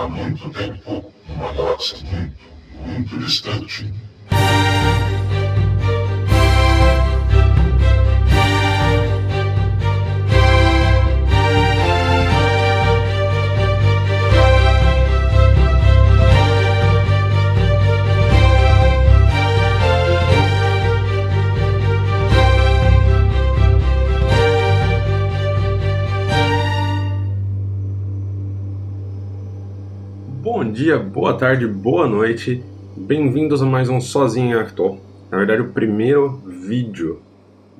há muito tempo, uma galáxia muito, muito distante. Dia, boa tarde, boa noite. Bem-vindos a mais um Sozinho Actor. Na verdade, o primeiro vídeo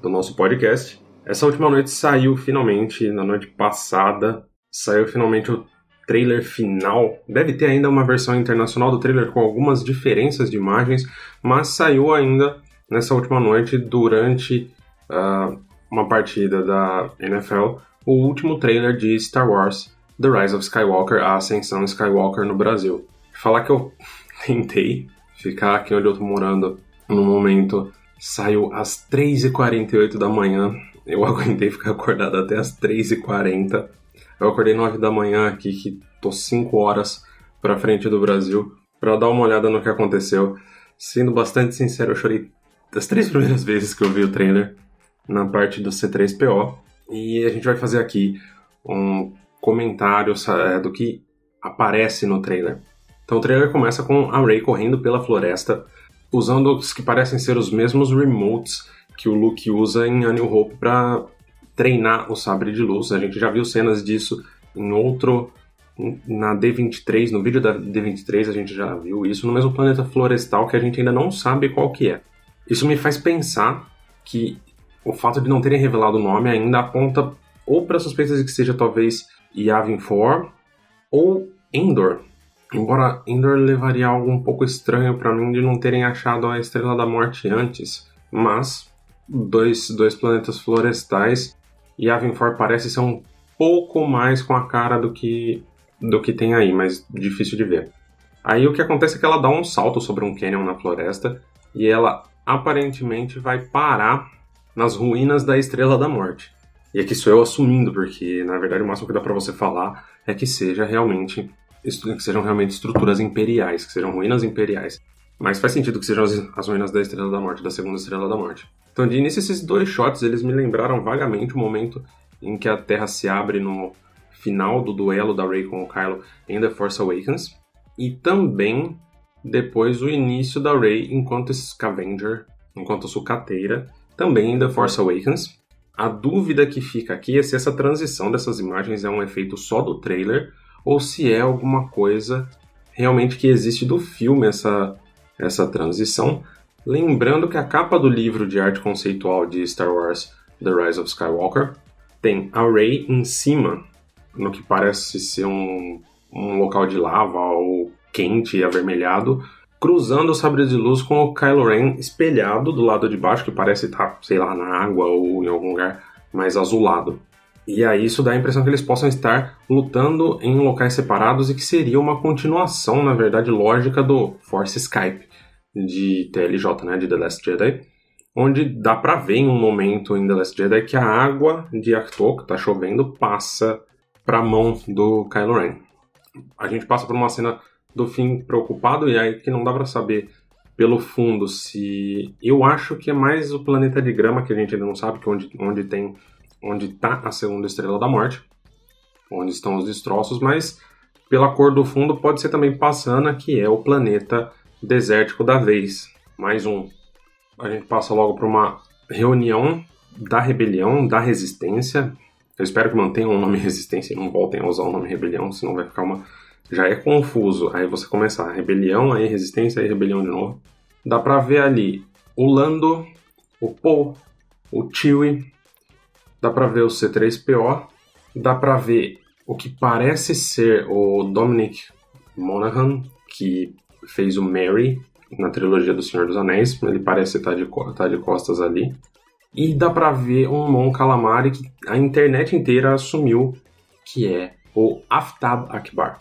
do nosso podcast. Essa última noite saiu finalmente, na noite passada, saiu finalmente o trailer final. Deve ter ainda uma versão internacional do trailer com algumas diferenças de imagens, mas saiu ainda nessa última noite durante uh, uma partida da NFL, o último trailer de Star Wars The Rise of Skywalker, a Ascensão Skywalker no Brasil. Falar que eu tentei ficar aqui onde eu tô morando no momento, saiu às 3h48 da manhã, eu aguentei ficar acordado até às 3h40. Eu acordei 9 da manhã aqui, que tô 5 horas pra frente do Brasil, para dar uma olhada no que aconteceu. Sendo bastante sincero, eu chorei das três primeiras vezes que eu vi o trailer na parte do C3PO. E a gente vai fazer aqui um comentários é, do que aparece no trailer. Então o trailer começa com a Rey correndo pela floresta, usando os que parecem ser os mesmos remotes que o Luke usa em A New Hope para treinar o sabre de luz. A gente já viu cenas disso em outro na D23, no vídeo da D23 a gente já viu isso no mesmo planeta florestal que a gente ainda não sabe qual que é. Isso me faz pensar que o fato de não terem revelado o nome ainda aponta ou para suspeitas de que seja talvez Yavin 4 ou Endor. Embora Endor levaria algo um pouco estranho para mim de não terem achado a Estrela da Morte antes, mas dois, dois planetas florestais Yavin 4 parece ser um pouco mais com a cara do que do que tem aí, mas difícil de ver. Aí o que acontece é que ela dá um salto sobre um canyon na floresta e ela aparentemente vai parar nas ruínas da Estrela da Morte. E aqui sou eu assumindo, porque na verdade o máximo que dá para você falar é que seja realmente que sejam realmente estruturas imperiais, que sejam ruínas imperiais. Mas faz sentido que sejam as, as ruínas da Estrela da Morte, da Segunda Estrela da Morte. Então, de início, esses dois shots eles me lembraram vagamente o momento em que a Terra se abre no final do duelo da Rey com o Kylo em The Force Awakens, e também depois o início da Rey enquanto Scavenger, enquanto sucateira, também em The Force Awakens. A dúvida que fica aqui é se essa transição dessas imagens é um efeito só do trailer ou se é alguma coisa realmente que existe do filme essa, essa transição. Lembrando que a capa do livro de arte conceitual de Star Wars The Rise of Skywalker tem a Rey em cima, no que parece ser um, um local de lava ou quente e avermelhado, cruzando o sabre de luz com o Kylo Ren espelhado do lado de baixo, que parece estar, sei lá, na água ou em algum lugar mais azulado. E aí isso dá a impressão que eles possam estar lutando em locais separados e que seria uma continuação, na verdade, lógica do Force Skype de TLJ, né, de The Last Jedi, onde dá para ver em um momento em The Last Jedi que a água de Acto, que tá chovendo, passa para a mão do Kylo Ren. A gente passa por uma cena do fim preocupado e aí que não dá para saber pelo fundo se eu acho que é mais o planeta de grama que a gente ainda não sabe que é onde onde tem onde tá a segunda estrela da morte onde estão os destroços mas pela cor do fundo pode ser também Passana que é o planeta desértico da vez. Mais um. A gente passa logo para uma reunião da rebelião da resistência. Eu espero que mantenham o nome resistência e não voltem a usar o nome rebelião senão vai ficar uma já é confuso. Aí você começa a rebelião, aí resistência, aí rebelião de novo. Dá pra ver ali o Lando, o Poe, o Chewie, dá pra ver o C3PO, dá pra ver o que parece ser o Dominic Monaghan, que fez o Mary na trilogia do Senhor dos Anéis, ele parece estar de, estar de costas ali. E dá pra ver um Mon Calamari que a internet inteira assumiu que é o Aftab Akbar.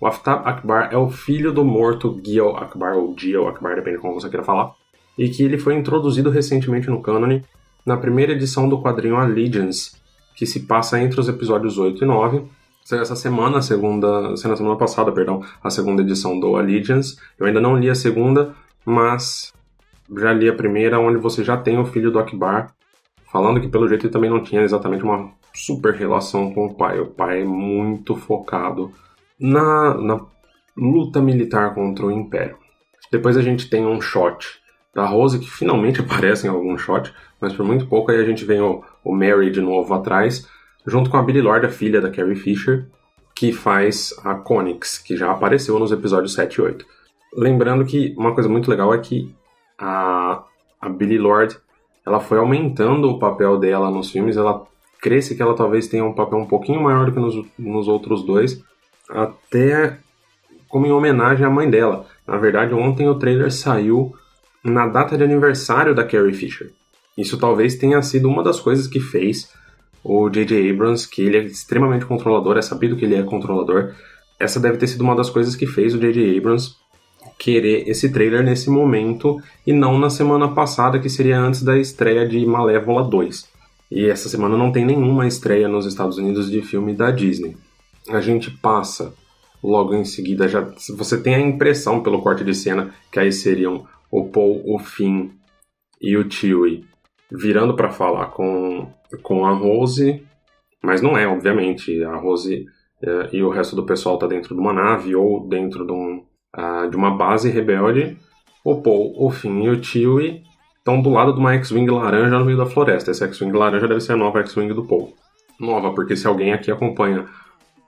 O Aftab Akbar é o filho do morto Gil Akbar, ou Gil Akbar, depende de como você queira falar, e que ele foi introduzido recentemente no cânone na primeira edição do quadrinho Allegiance, que se passa entre os episódios 8 e 9, Saiu essa semana, a segunda. Na semana passada, perdão, a segunda edição do Allegiance. Eu ainda não li a segunda, mas já li a primeira, onde você já tem o filho do Akbar, falando que pelo jeito ele também não tinha exatamente uma super relação com o pai. O pai é muito focado na, na luta militar contra o Império. Depois a gente tem um shot da Rose, que finalmente aparece em algum shot, mas por muito pouco aí a gente vê o, o Mary de novo atrás, junto com a Billy Lord, a filha da Carrie Fisher, que faz a Conix, que já apareceu nos episódios 7 e 8. Lembrando que uma coisa muito legal é que a, a Billy Lord ela foi aumentando o papel dela nos filmes, ela cresce que ela talvez tenha um papel um pouquinho maior do que nos, nos outros dois, até como em homenagem à mãe dela. Na verdade, ontem o trailer saiu na data de aniversário da Carrie Fisher. Isso talvez tenha sido uma das coisas que fez o J.J. Abrams, que ele é extremamente controlador, é sabido que ele é controlador. Essa deve ter sido uma das coisas que fez o J.J. Abrams querer esse trailer nesse momento e não na semana passada, que seria antes da estreia de Malévola 2. E essa semana não tem nenhuma estreia nos Estados Unidos de filme da Disney. A gente passa logo em seguida, já você tem a impressão pelo corte de cena que aí seriam o Paul, o Finn e o Chewie virando para falar com, com a Rose, mas não é, obviamente. A Rose é, e o resto do pessoal tá dentro de uma nave ou dentro de, um, uh, de uma base rebelde. O Paul, o Finn e o Chewie estão do lado de uma X-Wing laranja no meio da floresta. Essa X-Wing laranja deve ser a nova X-Wing do Paul. Nova, porque se alguém aqui acompanha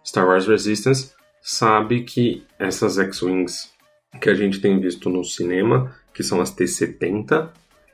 Star Wars Resistance, sabe que essas X-Wings que a gente tem visto no cinema, que são as T-70,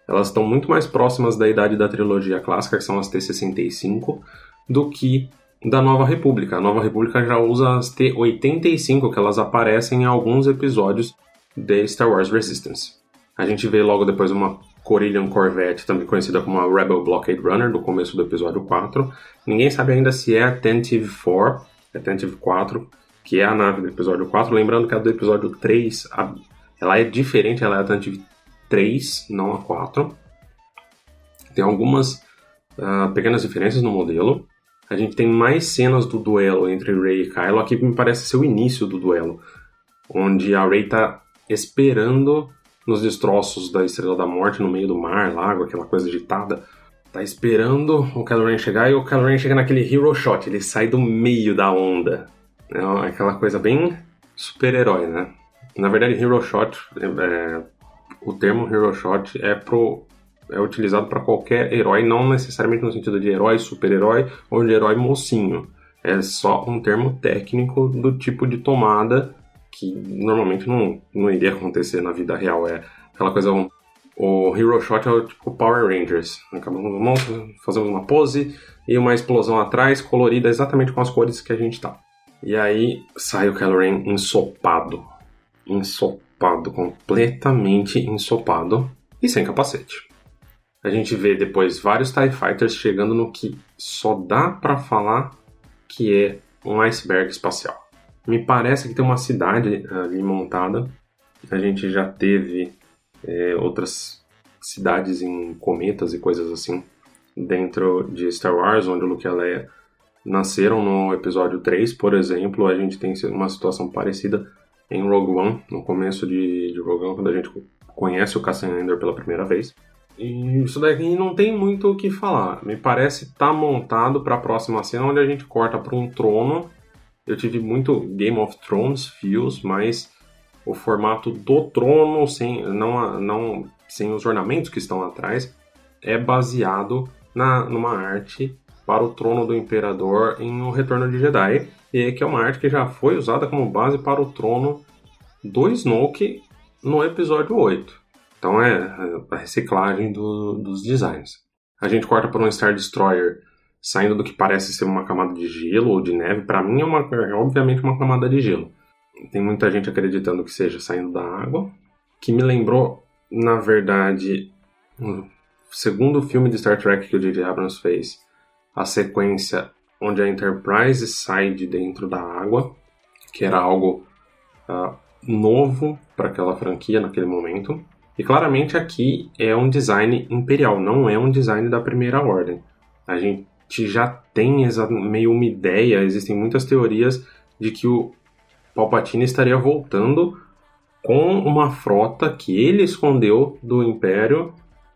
elas estão muito mais próximas da idade da trilogia clássica, que são as T-65, do que da Nova República. A Nova República já usa as T-85, que elas aparecem em alguns episódios de Star Wars Resistance. A gente vê logo depois uma Corellian Corvette, também conhecida como a Rebel Blockade Runner, do começo do episódio 4. Ninguém sabe ainda se é Attentive 4, Attentive 4, que é a nave do episódio 4. Lembrando que a do episódio 3, a, ela é diferente, ela é Attentive 3, não a 4. Tem algumas uh, pequenas diferenças no modelo. A gente tem mais cenas do duelo entre Rey e Kylo. Aqui me parece ser o início do duelo, onde a Rey está esperando nos destroços da Estrela da Morte no meio do mar, lago, aquela coisa agitada. Tá esperando o Kylo Ren chegar e o Kylo Ren chega naquele hero shot, ele sai do meio da onda. É aquela coisa bem super-herói, né? Na verdade, hero shot, é, o termo hero shot é pro é utilizado para qualquer herói, não necessariamente no sentido de herói, super-herói ou de herói mocinho. É só um termo técnico do tipo de tomada que normalmente não, não iria acontecer na vida real. É aquela coisa. Um, o Hero Shot é o tipo Power Rangers. Acabamos, fazemos uma pose e uma explosão atrás, colorida exatamente com as cores que a gente tá. E aí sai o Kylo Ren ensopado. Ensopado, completamente ensopado e sem capacete. A gente vê depois vários TIE Fighters chegando no que só dá para falar que é um iceberg espacial. Me parece que tem uma cidade eh, ali montada. A gente já teve é, outras cidades em cometas e coisas assim dentro de Star Wars, onde o Luke e a Leia nasceram no episódio 3, por exemplo. A gente tem uma situação parecida em Rogue One, no começo de, de Rogue One, quando a gente conhece o Cassian Andor pela primeira vez. E isso daqui não tem muito o que falar. Me parece tá montado para a próxima cena, onde a gente corta para um trono eu tive muito Game of Thrones feels, mas o formato do trono, sem, não, não, sem os ornamentos que estão atrás, é baseado na, numa arte para o trono do imperador em O Retorno de Jedi, e que é uma arte que já foi usada como base para o trono do Snoke no episódio 8. Então é a reciclagem do, dos designs. A gente corta por um Star Destroyer saindo do que parece ser uma camada de gelo ou de neve, para mim é, uma, é obviamente uma camada de gelo. Tem muita gente acreditando que seja saindo da água, que me lembrou, na verdade, o segundo filme de Star Trek que o J.J. Abrams fez, a sequência onde a Enterprise sai de dentro da água, que era algo uh, novo para aquela franquia naquele momento. E claramente aqui é um design imperial, não é um design da primeira ordem. A gente já tem meio uma ideia, existem muitas teorias de que o Palpatine estaria voltando com uma frota que ele escondeu do Império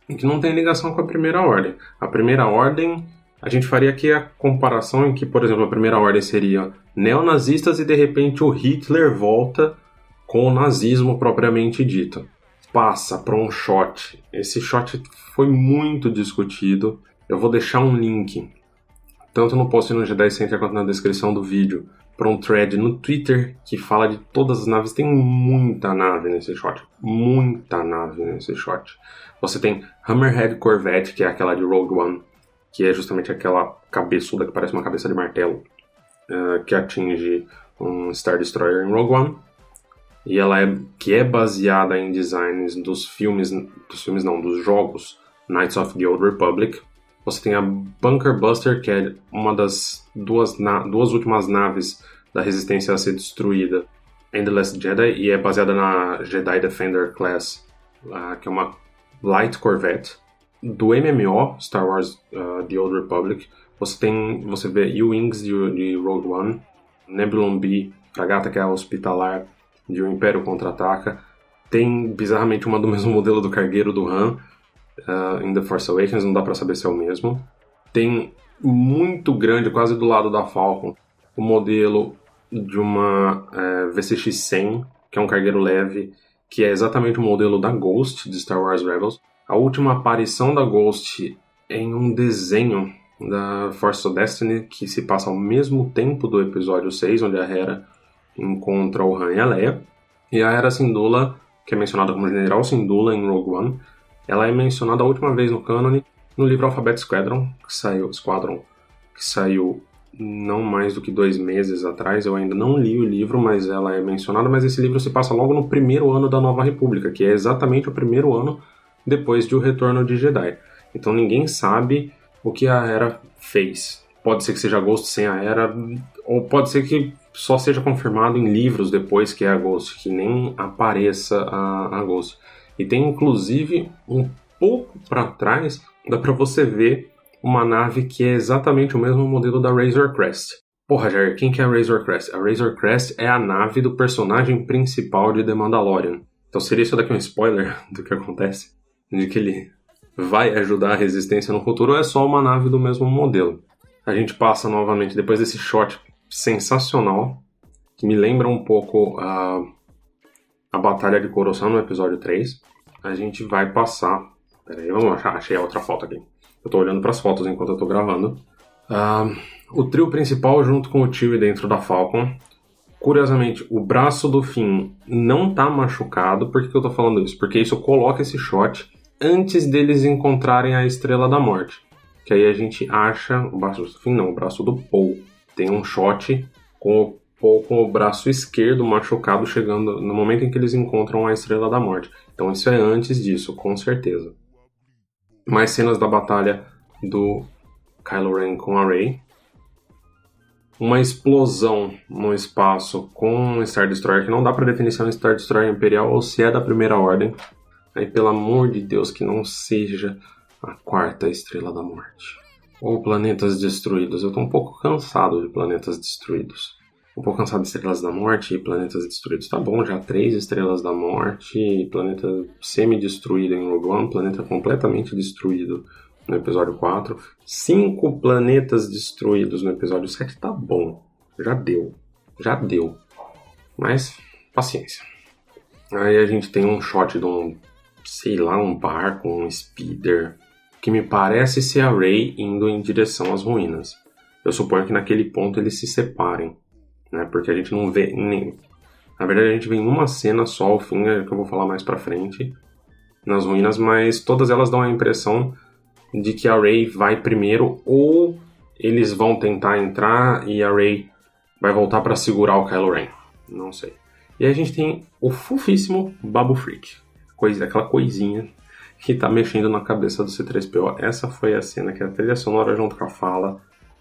e que não tem ligação com a Primeira Ordem. A Primeira Ordem, a gente faria aqui a comparação em que, por exemplo, a Primeira Ordem seria neonazistas e de repente o Hitler volta com o nazismo propriamente dito. Passa para um shot. Esse shot foi muito discutido. Eu vou deixar um link, tanto no post no Jedi Center quanto na descrição do vídeo, para um thread no Twitter que fala de todas as naves. Tem muita nave nesse shot. Muita nave nesse shot. Você tem Hammerhead Corvette, que é aquela de Rogue One, que é justamente aquela cabeçuda que parece uma cabeça de martelo, uh, que atinge um Star Destroyer em Rogue One. E ela é que é baseada em designs dos filmes, dos filmes não, dos jogos Knights of the Old Republic. Você tem a Bunker Buster, que é uma das duas, duas últimas naves da Resistência a ser destruída em The Last Jedi e é baseada na Jedi Defender Class, uh, que é uma Light Corvette. Do MMO Star Wars uh, The Old Republic, você tem você vê U-Wings de, de, Rogue One, Nebulon B, fragata que é a hospitalar de O Império Contra-Ataca. Tem bizarramente uma do mesmo modelo do cargueiro do Han uh, em The Force Awakens, não dá para saber se é o mesmo. Tem muito grande, quase do lado da Falcon, o modelo de uma uh, VCX-100, que é um cargueiro leve, que é exatamente o modelo da Ghost de Star Wars Rebels. A última aparição da Ghost em um desenho da Force of Destiny que se passa ao mesmo tempo do episódio 6, onde a Hera encontra o Han e a Leia. E a Hera Syndulla, que é mencionada como General Syndulla em Rogue One, ela é mencionada a última vez no canon no livro Alphabet Squadron, que saiu, Squadron, que saiu não mais do que dois meses atrás. Eu ainda não li o livro, mas ela é mencionada. Mas esse livro se passa logo no primeiro ano da Nova República, que é exatamente o primeiro ano depois de O Retorno de Jedi. Então ninguém sabe o que a Era fez. Pode ser que seja Ghost sem a Era, ou pode ser que só seja confirmado em livros depois que é a Ghost, que nem apareça a, a Ghost. E tem inclusive um pouco para trás, dá para você ver uma nave que é exatamente o mesmo modelo da Razor Crest. Porra, Jair, quem que é a Razor Crest? A Razor Crest é a nave do personagem principal de The Mandalorian. Então seria isso daqui um spoiler do que acontece? De que ele vai ajudar a resistência no futuro ou é só uma nave do mesmo modelo? A gente passa novamente, depois desse shot sensacional, que me lembra um pouco a, a Batalha de Coruscant no episódio 3, a gente vai passar. Peraí, vamos achar, achei a outra foto aqui. Eu tô olhando para as fotos enquanto eu tô gravando. Uh, o trio principal junto com o tio dentro da Falcon. Curiosamente, o braço do Finn não tá machucado. Por que, que eu tô falando isso? Porque isso coloca esse shot antes deles encontrarem a Estrela da Morte. Que aí a gente acha o braço do Finn, não, o braço do Paul. Tem um shot com o Paul com o braço esquerdo machucado chegando no momento em que eles encontram a Estrela da Morte. Então isso é antes disso, com certeza mais cenas da batalha do Kylo Ren com a Rey. Uma explosão no espaço com um Star Destroyer que não dá para definir se é um Star Destroyer Imperial ou se é da Primeira Ordem. Aí, pelo amor de Deus, que não seja a quarta Estrela da Morte. Ou planetas destruídos. Eu tô um pouco cansado de planetas destruídos um pouco cansado de Estrelas da Morte e Planetas Destruídos. Tá bom, já três Estrelas da Morte, planeta semi-destruído em Rogue One, planeta completamente destruído no episódio 4, cinco planetas destruídos no episódio 7, tá bom. Já deu. Já deu. Mas, paciência. Aí a gente tem um shot de um, sei lá, um barco, um speeder, que me parece ser a Rey indo em direção às ruínas. Eu suponho que naquele ponto eles se separem né? Porque a gente não vê nem. Na verdade, a gente vê em uma cena só o fim, é que eu vou falar mais pra frente, nas ruínas, mas todas elas dão a impressão de que a Rey vai primeiro ou eles vão tentar entrar e a Rey vai voltar para segurar o Kylo Ren. Não sei. E aí a gente tem o fofíssimo Babu Freak. Coisa, aquela coisinha que tá mexendo na cabeça do C3PO. Essa foi a cena que a trilha sonora junto com a fala.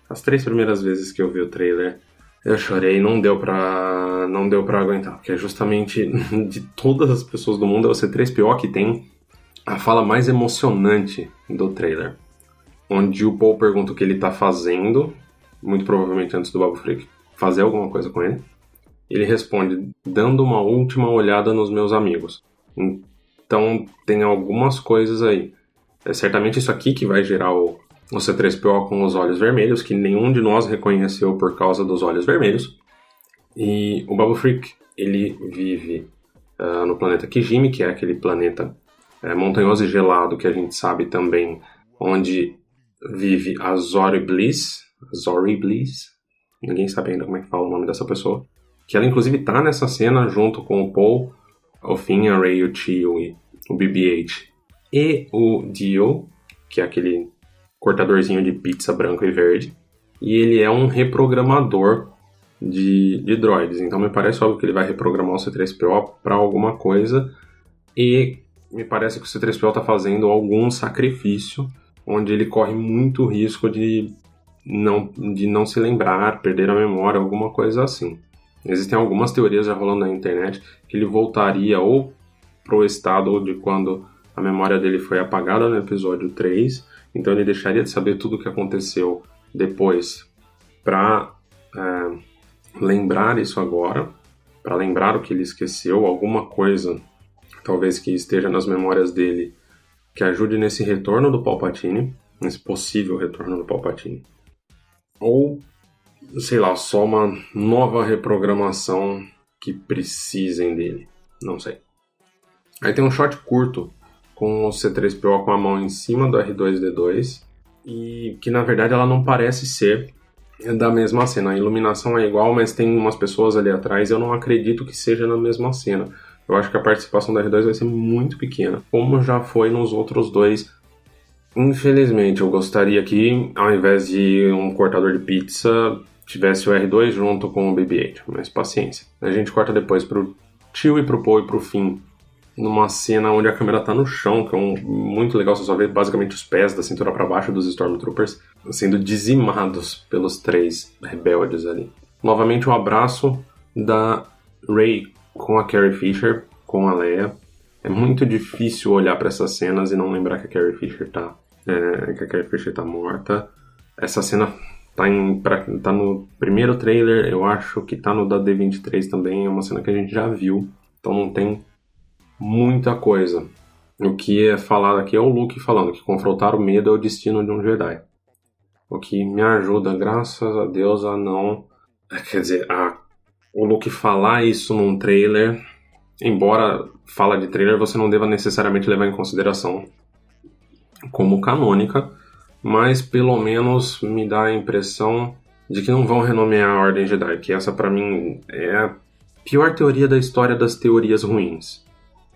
As três primeiras vezes que eu vi o trailer, eu chorei, não deu pra, não deu pra aguentar, porque é justamente de todas as pessoas do mundo, é o C3PO que tem a fala mais emocionante do trailer. onde o Paul pergunta o que ele está fazendo, muito provavelmente antes do Babu Freak fazer alguma coisa com ele. Ele responde, dando uma última olhada nos meus amigos. Então tem algumas coisas aí. É certamente isso aqui que vai gerar o, o C3PO com os olhos vermelhos, que nenhum de nós reconheceu por causa dos olhos vermelhos. E o Babu Freak, ele vive uh, no planeta Kijimi, que é aquele planeta uh, montanhoso e gelado que a gente sabe também, onde vive a Zori Bliss. Zori Bliss? Ninguém sabe ainda como é que fala o nome dessa pessoa. Que ela inclusive tá nessa cena junto com o Paul, o Finn, a Ray, o Tio o BB-8 e o Dio, que é aquele cortadorzinho de pizza branco e verde. E ele é um reprogramador de, de droids. Então me parece óbvio que ele vai reprogramar o C3PO para alguma coisa. E me parece que o C3PO está fazendo algum sacrifício onde ele corre muito risco de não, de não se lembrar, perder a memória, alguma coisa assim. Existem algumas teorias já rolando na internet que ele voltaria ou pro estado de quando a memória dele foi apagada no episódio 3, então ele deixaria de saber tudo o que aconteceu depois para é, lembrar isso agora, para lembrar o que ele esqueceu, alguma coisa talvez que esteja nas memórias dele que ajude nesse retorno do Palpatine, nesse possível retorno do Palpatine. Ou, sei lá, só uma nova reprogramação que precisem dele. Não sei. Aí tem um shot curto com o C3PO com a mão em cima do R2D2 e que na verdade ela não parece ser da mesma cena. A iluminação é igual, mas tem umas pessoas ali atrás. Eu não acredito que seja na mesma cena. Eu acho que a participação da R2 vai ser muito pequena, como já foi nos outros dois. Infelizmente, eu gostaria que, ao invés de um cortador de pizza, tivesse o R2 junto com o BB-8, mas paciência. A gente corta depois pro tio e pro Poe e pro fim numa cena onde a câmera tá no chão, que é um, muito legal, você só vê basicamente os pés da cintura para baixo dos Stormtroopers sendo dizimados pelos três rebeldes ali. Novamente um abraço da Rey com a Carrie Fisher, com a Leia. É muito difícil olhar para essas cenas e não lembrar que a Carrie Fisher tá, é, que a Carrie Fisher tá morta. Essa cena tá, em, pra, tá no primeiro trailer, eu acho que tá no da D23 também, é uma cena que a gente já viu, então não tem muita coisa. O que é falado aqui é o Luke falando que confrontar o medo é o destino de um Jedi. O que me ajuda, graças a Deus, a não. Quer dizer, a, o Luke falar isso num trailer, embora fala de trailer, você não deva necessariamente levar em consideração como canônica, mas pelo menos me dá a impressão de que não vão renomear a Ordem Jedi, que essa para mim é a pior teoria da história das teorias ruins.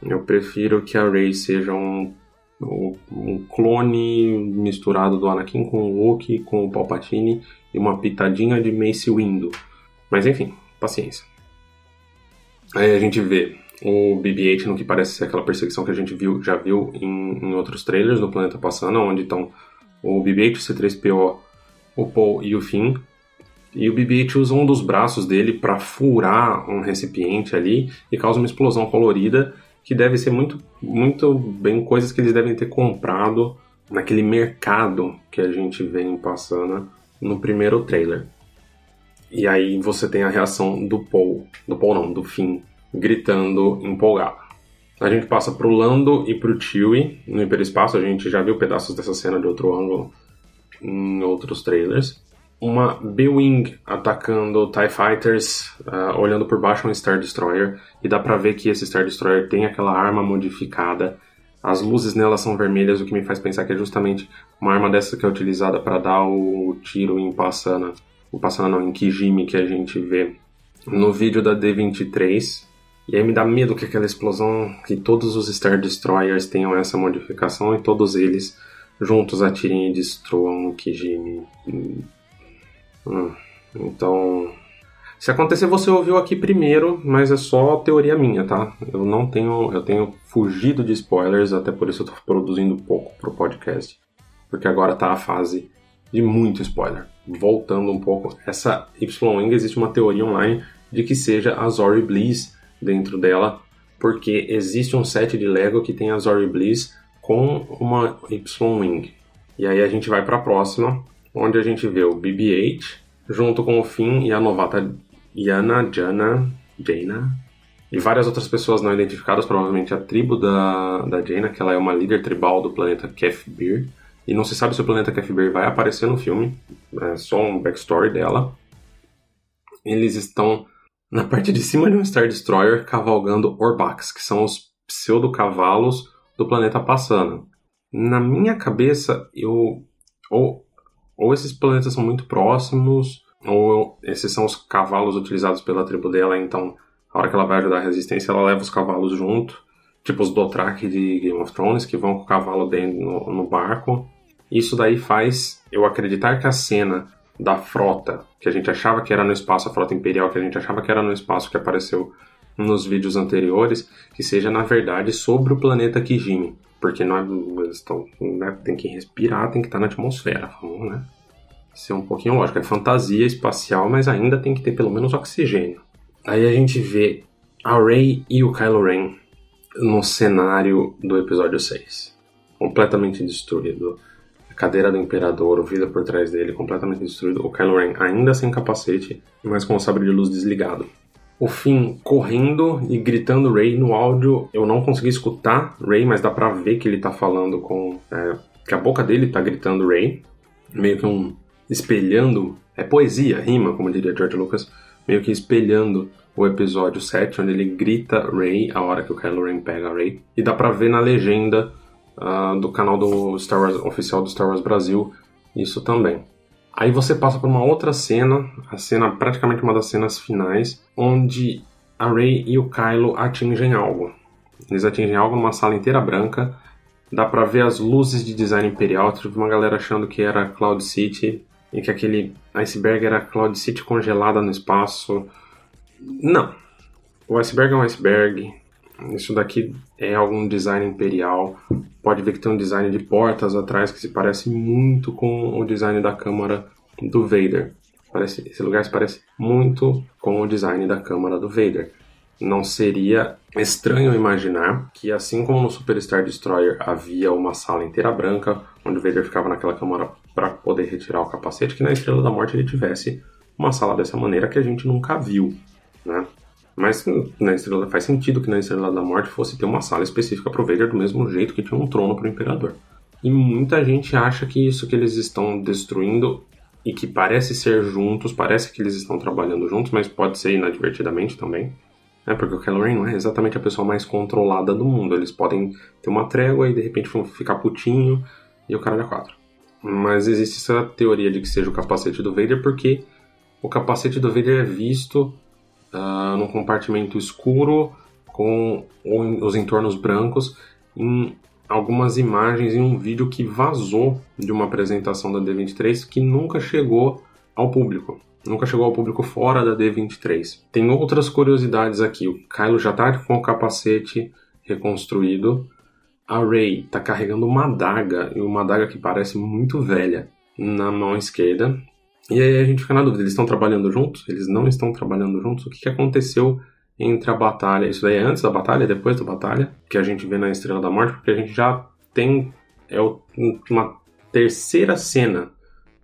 Eu prefiro que a Rey seja um, um clone misturado do Anakin com o Luke, com o Palpatine e uma pitadinha de Mace Windu. Mas enfim, paciência. Aí a gente vê o BB-8 no que parece ser aquela perseguição que a gente viu, já viu em, em outros trailers do Planeta Passando, onde estão o BB-8, o C-3PO, o Paul e o Finn. E o BB-8 usa um dos braços dele para furar um recipiente ali e causa uma explosão colorida que deve ser muito, muito bem coisas que eles devem ter comprado naquele mercado que a gente vem passando no primeiro trailer. E aí você tem a reação do Paul, do Paul não, do Finn, gritando empolgado. A gente passa pro Lando e pro Chewie no hiperespaço, a gente já viu pedaços dessa cena de outro ângulo em outros trailers uma B-Wing atacando TIE Fighters, uh, olhando por baixo um Star Destroyer, e dá pra ver que esse Star Destroyer tem aquela arma modificada. As luzes nela são vermelhas, o que me faz pensar que é justamente uma arma dessa que é utilizada para dar o tiro em Passana, em Passana não, em Kijimi que a gente vê no vídeo da D23. E aí me dá medo que aquela explosão, que todos os Star Destroyers tenham essa modificação e todos eles juntos atirem e destruam o Kijimi. Hum, então, se acontecer, você ouviu aqui primeiro, mas é só teoria minha, tá? Eu não tenho, eu tenho fugido de spoilers, até por isso eu tô produzindo pouco pro podcast, porque agora tá a fase de muito spoiler. Voltando um pouco, essa Y-Wing existe uma teoria online de que seja a Zori Bliss dentro dela, porque existe um set de Lego que tem a Zori Bliss com uma Y-Wing. E aí a gente vai para a próxima, onde a gente vê o BB-8 junto com o Finn e a novata Yana Jana Jaina e várias outras pessoas não identificadas, provavelmente a tribo da, da Jaina, que ela é uma líder tribal do planeta Kefbir. E não se sabe se o planeta Kefbir vai aparecer no filme, é só um backstory dela. Eles estão na parte de cima de um Star Destroyer cavalgando Orbax, que são os pseudo-cavalos do planeta Passana. Na minha cabeça, eu. Ou, ou esses planetas são muito próximos, ou esses são os cavalos utilizados pela tribo dela, então a hora que ela vai ajudar a resistência, ela leva os cavalos junto. Tipo os Dothraki de Game of Thrones, que vão com o cavalo dentro no, no barco. Isso daí faz eu acreditar que a cena da frota, que a gente achava que era no espaço, a frota imperial, que a gente achava que era no espaço que apareceu nos vídeos anteriores, que seja na verdade sobre o planeta Kijimi. Porque nós estão, né, tem que respirar, tem que estar na atmosfera, vamos, né? Ser um pouquinho lógico, é fantasia espacial, mas ainda tem que ter pelo menos oxigênio. Aí a gente vê a Rey e o Kylo Ren no cenário do episódio 6. Completamente destruído. A cadeira do Imperador, o vida por trás dele, completamente destruído. O Kylo Ren ainda sem capacete, mas com o sabre de luz desligado. O Finn correndo e gritando Rey no áudio. Eu não consegui escutar Rey, mas dá pra ver que ele tá falando com. É, que a boca dele tá gritando Rey. Meio que um. espelhando. É poesia, rima, como diria George Lucas meio que espelhando o episódio 7, onde ele grita Rey a hora que o Kylo Ren pega Rey. E dá pra ver na legenda uh, do canal do Star Wars oficial do Star Wars Brasil isso também. Aí você passa por uma outra cena, a cena praticamente uma das cenas finais, onde a Rey e o Kylo atingem algo. Eles atingem algo numa sala inteira branca. Dá pra ver as luzes de design imperial. Tive uma galera achando que era Cloud City e que aquele iceberg era Cloud City congelada no espaço. Não. O iceberg é um iceberg. Isso daqui é algum design imperial. Pode ver que tem um design de portas atrás que se parece muito com o design da câmara do Vader. Parece, esse lugar se parece muito com o design da câmara do Vader. Não seria estranho imaginar que, assim como no Super Star Destroyer havia uma sala inteira branca, onde o Vader ficava naquela câmara para poder retirar o capacete, que na Estrela da Morte ele tivesse uma sala dessa maneira que a gente nunca viu, né? Mas na Estrela faz sentido que na Estrela da Morte fosse ter uma sala específica para o Vader do mesmo jeito que tinha um trono para o Imperador. E muita gente acha que isso que eles estão destruindo e que parece ser juntos, parece que eles estão trabalhando juntos, mas pode ser inadvertidamente também. Né? Porque o Kylo não é exatamente a pessoa mais controlada do mundo. Eles podem ter uma trégua e de repente vão ficar putinho e o cara é quatro. Mas existe essa teoria de que seja o capacete do Vader porque o capacete do Vader é visto uh, num compartimento escuro com os entornos brancos em algumas imagens em um vídeo que vazou de uma apresentação da D23 que nunca chegou ao público. Nunca chegou ao público fora da D23. Tem outras curiosidades aqui. O Kylo já está com o capacete reconstruído a Rey tá carregando uma adaga, e uma adaga que parece muito velha, na mão esquerda. E aí a gente fica na dúvida, eles estão trabalhando juntos? Eles não estão trabalhando juntos? O que, que aconteceu entre a batalha? Isso daí é antes da batalha, depois da batalha? Que a gente vê na Estrela da Morte, porque a gente já tem é uma terceira cena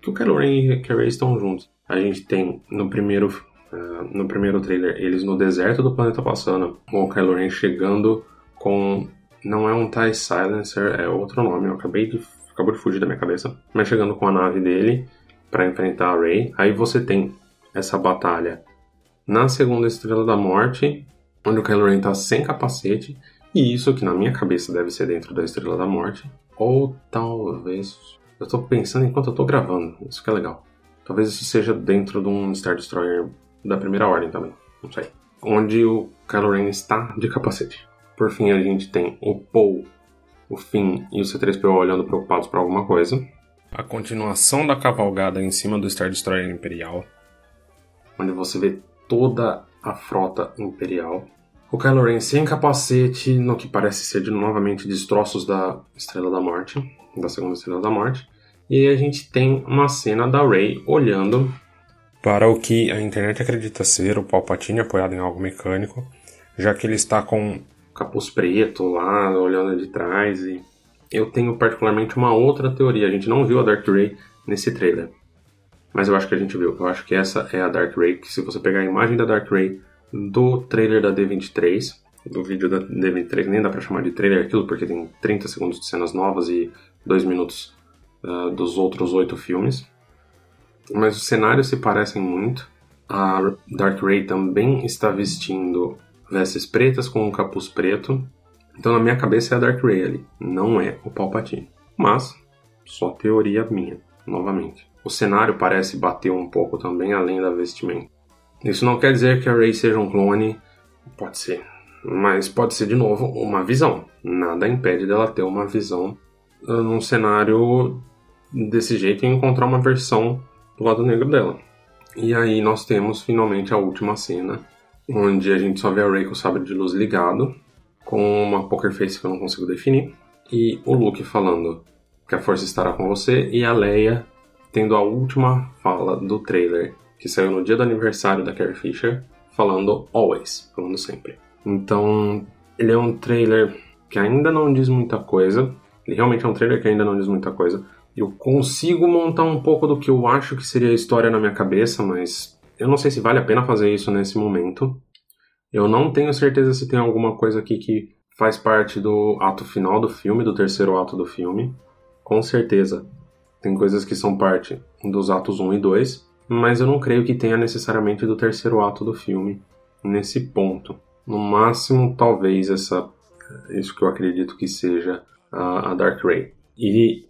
que o Kylo Ren e a Rey estão juntos. A gente tem no primeiro uh, no primeiro trailer eles no deserto do planeta passando, com o Kylo Ren chegando com não é um TIE Silencer, é outro nome, eu acabei de. acabou de fugir da minha cabeça. Mas chegando com a nave dele para enfrentar a Rey. Aí você tem essa batalha na segunda Estrela da Morte, onde o Kylo Ren tá sem capacete. E isso que na minha cabeça deve ser dentro da Estrela da Morte. Ou talvez. Eu tô pensando enquanto eu tô gravando, isso que é legal. Talvez isso seja dentro de um Star Destroyer da primeira ordem também, não sei. Onde o Kylo Ren está de capacete. Por fim, a gente tem o Paul, o Finn e o C-3PO olhando preocupados por alguma coisa. A continuação da cavalgada em cima do Star Destroyer Imperial. Onde você vê toda a frota imperial. O Kylo Ren sem capacete, no que parece ser de novamente destroços da Estrela da Morte, da segunda Estrela da Morte. E aí a gente tem uma cena da Rey olhando para o que a internet acredita ser o Palpatine apoiado em algo mecânico, já que ele está com capuz preto lá, olhando de trás e eu tenho particularmente uma outra teoria. A gente não viu a Dark Ray nesse trailer. Mas eu acho que a gente viu. Eu acho que essa é a Dark Ray, que se você pegar a imagem da Dark Ray do trailer da D23, do vídeo da D23, nem dá pra chamar de trailer aquilo, porque tem 30 segundos de cenas novas e 2 minutos uh, dos outros 8 filmes. Mas os cenários se parecem muito. A Dark Ray também está vestindo vestes pretas com um capuz preto. Então na minha cabeça é a Dark Ray ali, não é o Palpatine. Mas, só teoria minha, novamente. O cenário parece bater um pouco também além da vestimenta. Isso não quer dizer que a Rey seja um clone, pode ser, mas pode ser de novo uma visão. Nada impede dela ter uma visão uh, num cenário desse jeito e encontrar uma versão do lado negro dela. E aí nós temos finalmente a última cena, onde a gente só vê a Rey com o sabre de luz ligado, com uma poker face que eu não consigo definir, e o Luke falando que a força estará com você, e a Leia tendo a última fala do trailer, que saiu no dia do aniversário da Carrie Fisher, falando always, falando sempre. Então, ele é um trailer que ainda não diz muita coisa. Ele realmente é um trailer que ainda não diz muita coisa. Eu consigo montar um pouco do que eu acho que seria a história na minha cabeça, mas eu não sei se vale a pena fazer isso nesse momento. Eu não tenho certeza se tem alguma coisa aqui que faz parte do ato final do filme, do terceiro ato do filme. Com certeza tem coisas que são parte dos atos 1 e 2, mas eu não creio que tenha necessariamente do terceiro ato do filme nesse ponto. No máximo, talvez essa isso que eu acredito que seja a, a Dark Ray. E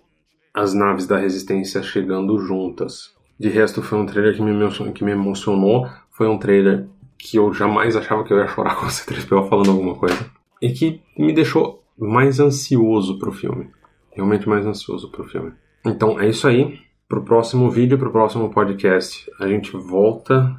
as naves da Resistência chegando juntas. De resto, foi um trailer que me, que me emocionou. Foi um trailer que eu jamais achava que eu ia chorar com o C3PO falando alguma coisa. E que me deixou mais ansioso pro filme. Realmente mais ansioso pro filme. Então é isso aí. Pro próximo vídeo, pro próximo podcast, a gente volta.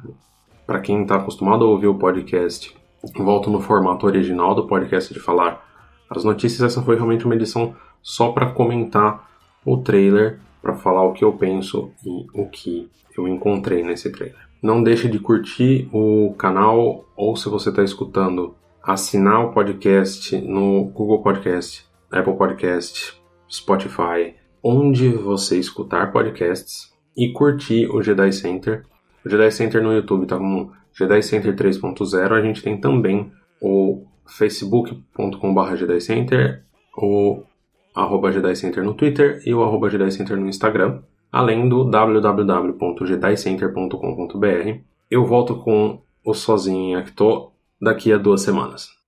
Para quem está acostumado a ouvir o podcast, volta no formato original do podcast de falar as notícias. Essa foi realmente uma edição só para comentar o trailer, para falar o que eu penso e o que eu encontrei nesse trailer. Não deixe de curtir o canal ou se você está escutando, assinar o podcast no Google Podcast, Apple Podcast, Spotify, onde você escutar podcasts e curtir o Jedi Center. O Jedi Center no YouTube está como Jedi Center 3.0. A gente tem também o facebook.com.br Jedi Center, o arroba Jedi Center no Twitter e o arroba Jedi Center no Instagram, além do www.jedicenter.com.br. Eu volto com o Sozinho em Acto daqui a duas semanas.